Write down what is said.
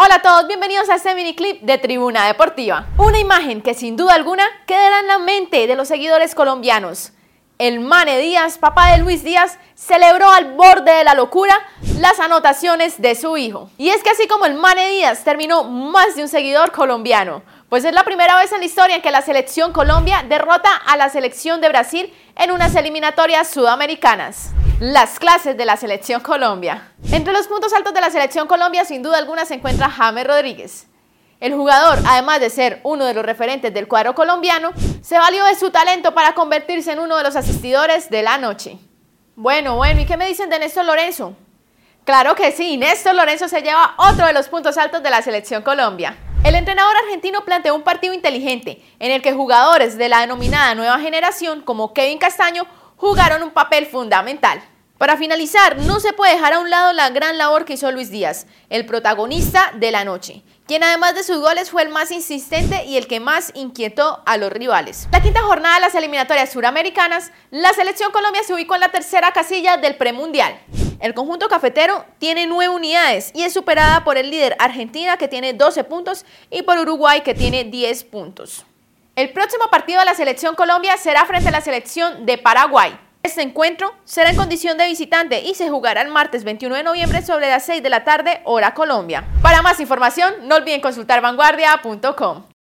Hola a todos, bienvenidos a este mini clip de Tribuna Deportiva. Una imagen que sin duda alguna quedará en la mente de los seguidores colombianos. El Mane Díaz, papá de Luis Díaz, celebró al borde de la locura las anotaciones de su hijo. Y es que así como el Mane Díaz terminó más de un seguidor colombiano, pues es la primera vez en la historia en que la selección Colombia derrota a la selección de Brasil en unas eliminatorias sudamericanas. Las clases de la selección Colombia. Entre los puntos altos de la selección Colombia, sin duda alguna, se encuentra James Rodríguez. El jugador, además de ser uno de los referentes del cuadro colombiano, se valió de su talento para convertirse en uno de los asistidores de la noche. Bueno, bueno, ¿y qué me dicen de Néstor Lorenzo? Claro que sí, Néstor Lorenzo se lleva otro de los puntos altos de la selección Colombia. El entrenador argentino planteó un partido inteligente en el que jugadores de la denominada nueva generación como Kevin Castaño jugaron un papel fundamental. Para finalizar, no se puede dejar a un lado la gran labor que hizo Luis Díaz, el protagonista de la noche, quien además de sus goles fue el más insistente y el que más inquietó a los rivales. La quinta jornada de las eliminatorias suramericanas, la selección Colombia se ubicó en la tercera casilla del premundial. El conjunto cafetero tiene nueve unidades y es superada por el líder Argentina que tiene 12 puntos y por Uruguay que tiene 10 puntos. El próximo partido de la selección Colombia será frente a la selección de Paraguay. Este encuentro será en condición de visitante y se jugará el martes 21 de noviembre sobre las 6 de la tarde, hora Colombia. Para más información, no olviden consultar vanguardia.com.